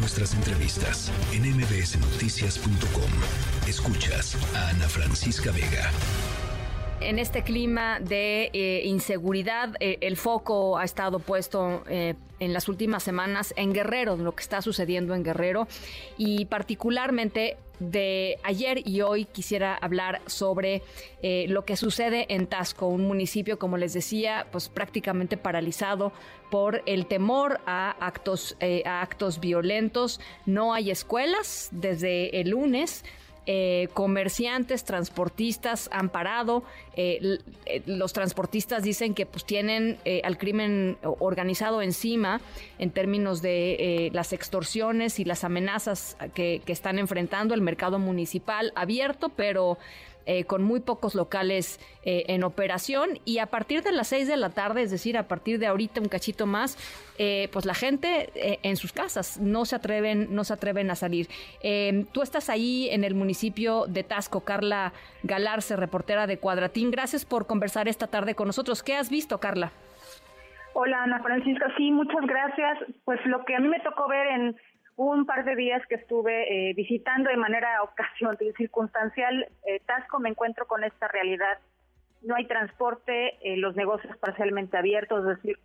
nuestras entrevistas en mbsnoticias.com. Escuchas a Ana Francisca Vega. En este clima de eh, inseguridad, eh, el foco ha estado puesto eh, en las últimas semanas en Guerrero, lo que está sucediendo en Guerrero, y particularmente de ayer y hoy quisiera hablar sobre lo que sucede en Tasco, un municipio, como les decía, pues prácticamente paralizado por el temor a actos, a actos violentos. No hay escuelas desde el lunes. Eh, comerciantes, transportistas han parado. Eh, eh, los transportistas dicen que pues tienen al crimen organizado encima en términos de las extorsiones y las amenazas que están enfrentando el mercado municipal abierto, pero eh, con muy pocos locales eh, en operación y a partir de las 6 de la tarde, es decir, a partir de ahorita un cachito más, eh, pues la gente en sus casas no se atreven, no se atreven a salir. tú estás ahí en el municipio de Tasco, Carla Galarce, reportera de Cuadratín. Gracias por conversar esta tarde con nosotros. ¿Qué has visto, Carla? Hola, Ana Francisca. Sí, muchas gracias. Pues lo que a mí me tocó ver en un par de días que estuve eh, visitando de manera ocasión, circunstancial eh, Tasco, me encuentro con esta realidad. No hay transporte, eh, los negocios parcialmente abiertos, es decir,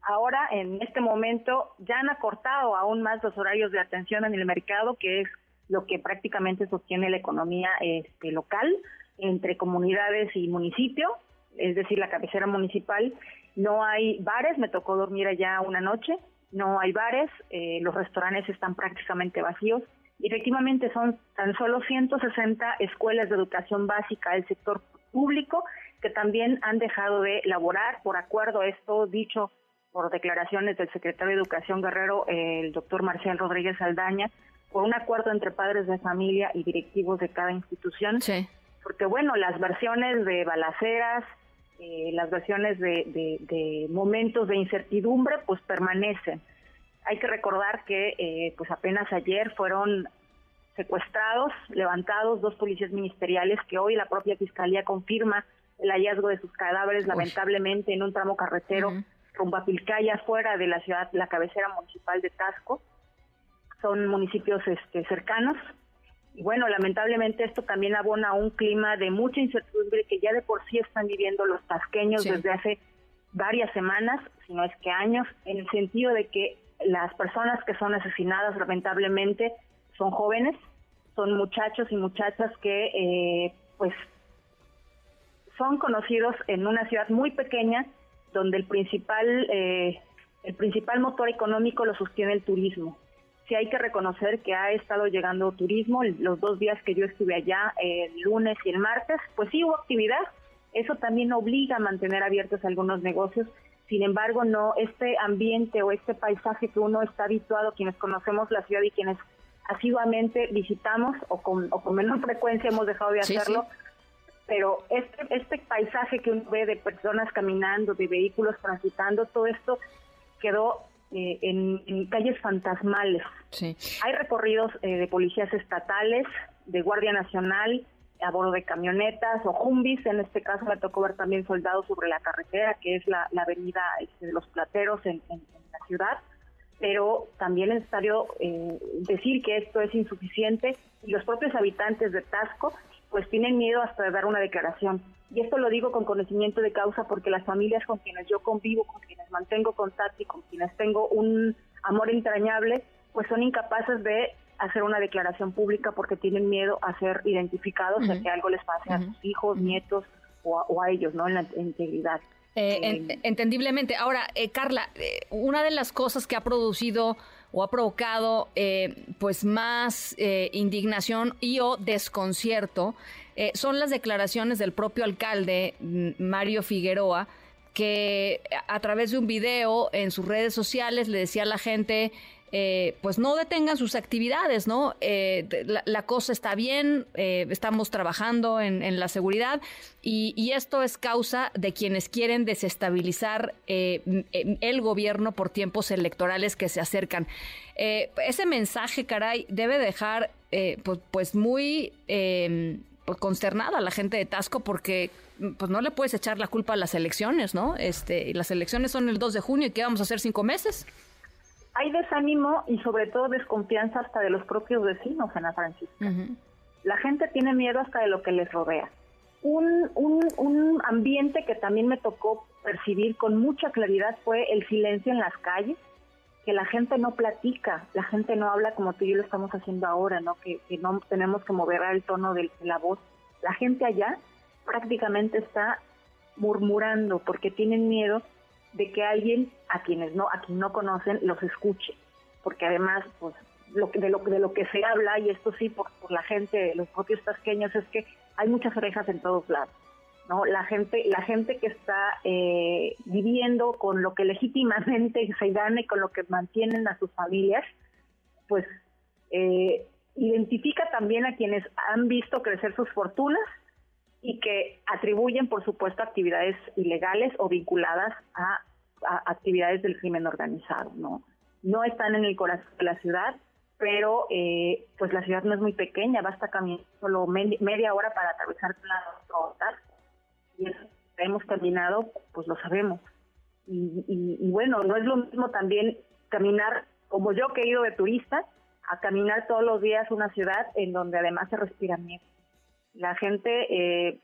ahora en este momento ya han acortado aún más los horarios de atención en el mercado, que es lo que prácticamente sostiene la economía este, local entre comunidades y municipio, es decir, la cabecera municipal. No hay bares, me tocó dormir allá una noche, no hay bares, eh, los restaurantes están prácticamente vacíos. efectivamente son tan solo 160 escuelas de educación básica del sector público que también han dejado de laborar por acuerdo, esto dicho por declaraciones del secretario de Educación Guerrero, el doctor Marcial Rodríguez Aldaña, por un acuerdo entre padres de familia y directivos de cada institución. Sí. Porque bueno, las versiones de balaceras, eh, las versiones de, momentos de incertidumbre pues permanecen. Hay que recordar que eh, pues apenas ayer fueron secuestrados, levantados dos policías ministeriales que hoy la propia fiscalía confirma el hallazgo de sus cadáveres lamentablemente en un tramo carretero rumbo a Pilcaya fuera de la ciudad, la cabecera municipal de Tasco. Son municipios este, cercanos. Y bueno, lamentablemente esto también abona un clima de mucha incertidumbre que ya de por sí están viviendo los tasqueños desde hace varias semanas, si no es que años, en el sentido de que las personas que son asesinadas lamentablemente son jóvenes, son muchachos y muchachas que eh, pues son conocidos en una ciudad muy pequeña donde el principal eh, el principal motor económico lo sostiene el turismo sí hay que reconocer que ha estado llegando turismo. Los dos días que yo estuve allá, el lunes y el martes, pues sí hubo actividad. Eso también obliga a mantener abiertos algunos negocios. Sin embargo, no este ambiente o este paisaje que uno está habituado, quienes conocemos la ciudad y quienes asiduamente visitamos o con, o con menor frecuencia hemos dejado de hacerlo, pero este, este paisaje que uno ve de personas caminando, de vehículos transitando, todo esto quedó eh, en, calles fantasmales. Hay recorridos eh, de policías estatales, de Guardia Nacional, a bordo de camionetas o jumbis. En este caso me tocó ver también soldados sobre la carretera, que es la, avenida este, de los Plateros en, la ciudad. Pero también es necesario eh, decir que esto es insuficiente y los propios habitantes de Tasco pues tienen miedo hasta de dar una declaración. Y esto lo digo con conocimiento de causa porque las familias con quienes yo convivo, con quienes mantengo contacto y con quienes tengo un amor entrañable, pues son incapaces de hacer una declaración pública porque tienen miedo a ser identificados, a que algo les pase a sus hijos, nietos o a, ellos, ¿no? En la integridad. Eh, eh, entendiblemente. Ahora, eh, Carla, una de las cosas que ha producido o ha provocado pues más indignación y o desconcierto eh, son las declaraciones del propio alcalde, mm, Mario Figueroa, que a través de un video en sus redes sociales le decía a la gente, eh, pues no detengan sus actividades, ¿no? Eh, la, cosa está bien, estamos trabajando en, la seguridad y, esto es causa de quienes quieren desestabilizar el gobierno por tiempos electorales que se acercan. ese mensaje, caray, debe dejar pues, pues, muy pues, consternada la gente de Tasco porque pues no le puedes echar la culpa a las elecciones, ¿no? Este, y las elecciones son el 2 de junio y ¿qué vamos a hacer cinco meses? Hay desánimo y sobre todo desconfianza hasta de los propios vecinos, Ana Francisca. La gente tiene miedo hasta de lo que les rodea. Un, un, un ambiente que también me tocó percibir con mucha claridad fue el silencio en las calles, que la gente no platica, la gente no habla como tú y yo lo estamos haciendo ahora, ¿no? Que, no tenemos que mover el tono de la voz. La gente allá prácticamente está murmurando porque tienen miedo de que alguien a quienes no a quien no conocen los escuche. Porque además pues lo de lo de lo que se habla y esto sí por, la gente los propios tasqueños es que hay muchas orejas en todos lados no la gente la gente que está eh, viviendo con lo que legítimamente se gane con lo que mantienen a sus familias pues eh, identifica también a quienes han visto crecer sus fortunas y que atribuyen, por supuesto, actividades ilegales o vinculadas a, actividades del crimen organizado, ¿no? No están en el corazón de la ciudad, pero eh, pues la ciudad no es muy pequeña, basta caminar solo media hora para atravesar la ruta y hemos caminado, pues lo sabemos. Y, y, bueno, no es lo mismo también caminar como yo que he ido de turista, a caminar todos los días una ciudad en donde además se respira miedo la gente eh,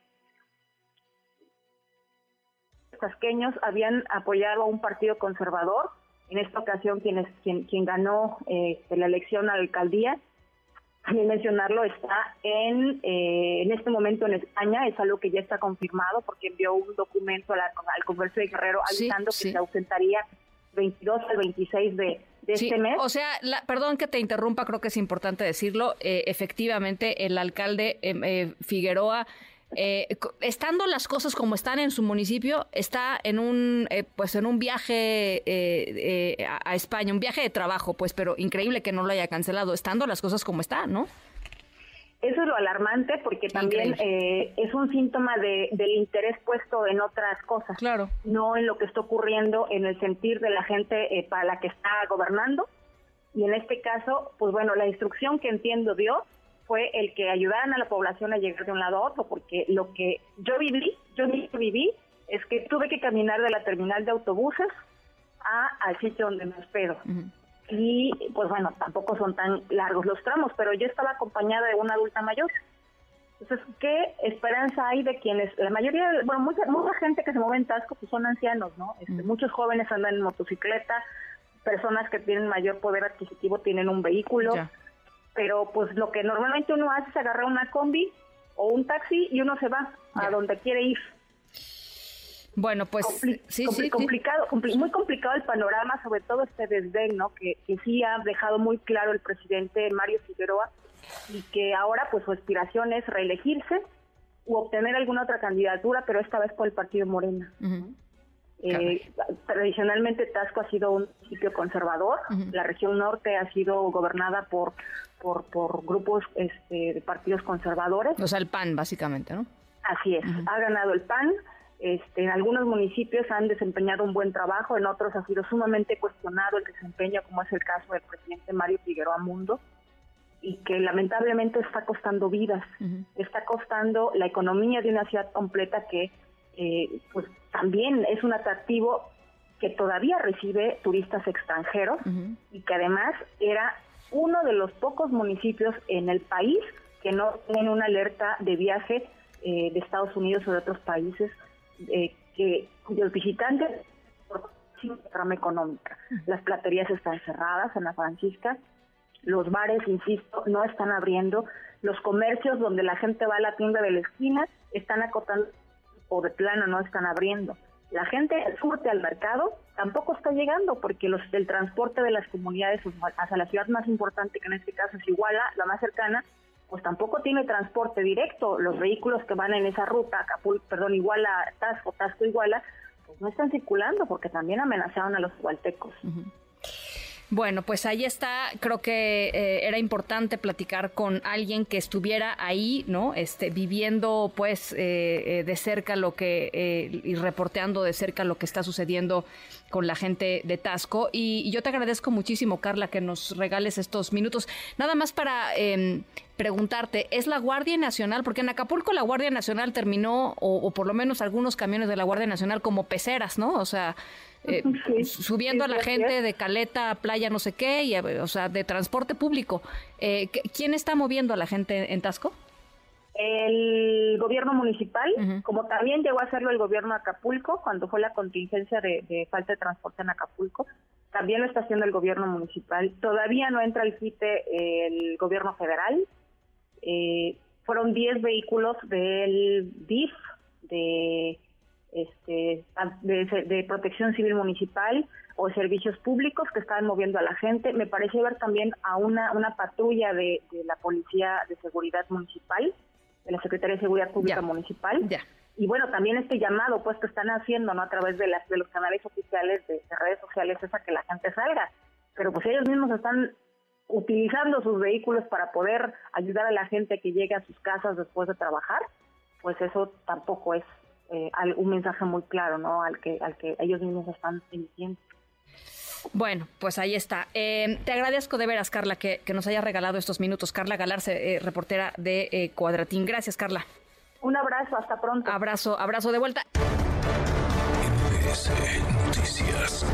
tasqueños habían apoyado a un partido conservador. En esta ocasión, quien, quien, quien ganó eh, la elección a la alcaldía, también mencionarlo, está en, eh, en este momento en España, es algo que ya está confirmado porque envió un documento al Congreso de Guerrero avisando que se ausentaría 22 al 26 de, este mes. O sea, perdón que te interrumpa, creo que es importante decirlo. Eh, efectivamente, el alcalde em, eh, Figueroa. Eh, estando las cosas como están en su municipio, está en un pues en un viaje a España, un viaje de trabajo, pues, pero increíble que no lo haya cancelado, estando las cosas como están, ¿no? Eso es lo alarmante porque también eh, es un síntoma de, del interés puesto en otras cosas, claro. no en lo que está ocurriendo en el sentir de la gente eh, para la que está gobernando. Y en este caso, pues bueno, la instrucción que entiendo dio fue el que ayudaran a la población a llegar de un lado a otro, porque lo que yo viví, yo viví, es que tuve que caminar de la terminal de autobuses a, al sitio donde me hospedo y pues bueno, tampoco son tan largos los tramos, pero yo estaba acompañada de una adulta mayor. Entonces, ¿qué esperanza hay de quienes, la mayoría, bueno, mucha, mucha gente que se mueve en Tasco pues son ancianos, ¿no? Este, mm. Muchos jóvenes andan en motocicleta, personas que tienen mayor poder adquisitivo tienen un vehículo, pero pues lo que normalmente uno hace es agarrar una combi o un taxi y uno se va a donde quiere ir. Bueno, pues sí, sí, complicado, muy complicado el panorama, sobre todo este desdén, ¿no? Que, que sí ha dejado muy claro el presidente Mario Figueroa y que ahora pues su aspiración es reelegirse u obtener alguna otra candidatura, pero esta vez por el partido Morena. Eh, tradicionalmente Tasco ha sido un sitio conservador, la región norte ha sido gobernada por por, por grupos este, de partidos conservadores. O sea, el PAN básicamente, ¿no? Así es, ha ganado el PAN, este, en algunos municipios han desempeñado un buen trabajo, en otros ha sido sumamente cuestionado el desempeño, como es el caso del presidente Mario Figueroa Mundo, y que lamentablemente está costando vidas, está costando la economía de una ciudad completa que eh, pues también es un atractivo que todavía recibe turistas extranjeros y que además era uno de los pocos municipios en el país que no tienen una alerta de viaje eh, de Estados Unidos o de otros países eh, que cuyos visitantes por trama económica. Las platerías están cerradas en la Francisca, los bares, insisto, no están abriendo, los comercios donde la gente va a la tienda de la esquina están acotando o de plano no están abriendo. La gente surte al mercado tampoco está llegando porque los, el transporte de las comunidades hacia la ciudad más importante, que en este caso es Iguala, la más cercana, pues tampoco tiene transporte directo. Los vehículos que van en esa ruta, Acapulco, perdón, Iguala, Tasco, Tasco, Iguala, pues no están circulando porque también amenazaron a los hualtecos. Bueno, pues ahí está. Creo que eh, era importante platicar con alguien que estuviera ahí, ¿no? Este, viviendo, pues, eh, eh, de cerca lo que y reporteando de cerca lo que está sucediendo con la gente de Tasco. Y, yo te agradezco muchísimo, Carla, que nos regales estos minutos. Nada más para em, preguntarte, ¿es la Guardia Nacional? Porque en Acapulco la Guardia Nacional terminó, o, o por lo menos algunos camiones de la Guardia Nacional, como peceras, ¿no? O sea eh, subiendo a la gente de Caleta a Playa no sé qué, y, o sea, de transporte público. Eh, ¿Quién está moviendo a la gente en Tasco? El gobierno municipal, como también llegó a hacerlo el gobierno de Acapulco cuando fue la contingencia de, falta de transporte en Acapulco, también lo está haciendo el gobierno municipal. Todavía no entra al quite el gobierno federal. Eh, fueron 10 vehículos del DIF, de, este, de, protección civil municipal o servicios públicos que estaban moviendo a la gente. Me parece ver también a una, una patrulla de, la Policía de Seguridad Municipal, de la Secretaría de Seguridad Pública Municipal. Y bueno, también este llamado pues que están haciendo ¿no? a través de, las, de los canales oficiales de, de redes sociales es a que la gente salga. Pero pues ellos mismos están utilizando sus vehículos para poder ayudar a la gente que llegue a sus casas después de trabajar, pues eso tampoco es eh, un mensaje muy claro, ¿no? Al que al que ellos mismos están emitiendo. Bueno, pues ahí está. Eh, te agradezco de veras, Carla, que, nos haya regalado estos minutos. Carla Galarce, eh, reportera de Cuadratín. Gracias, Carla. Un abrazo, hasta pronto. Abrazo, abrazo de vuelta. Noticias.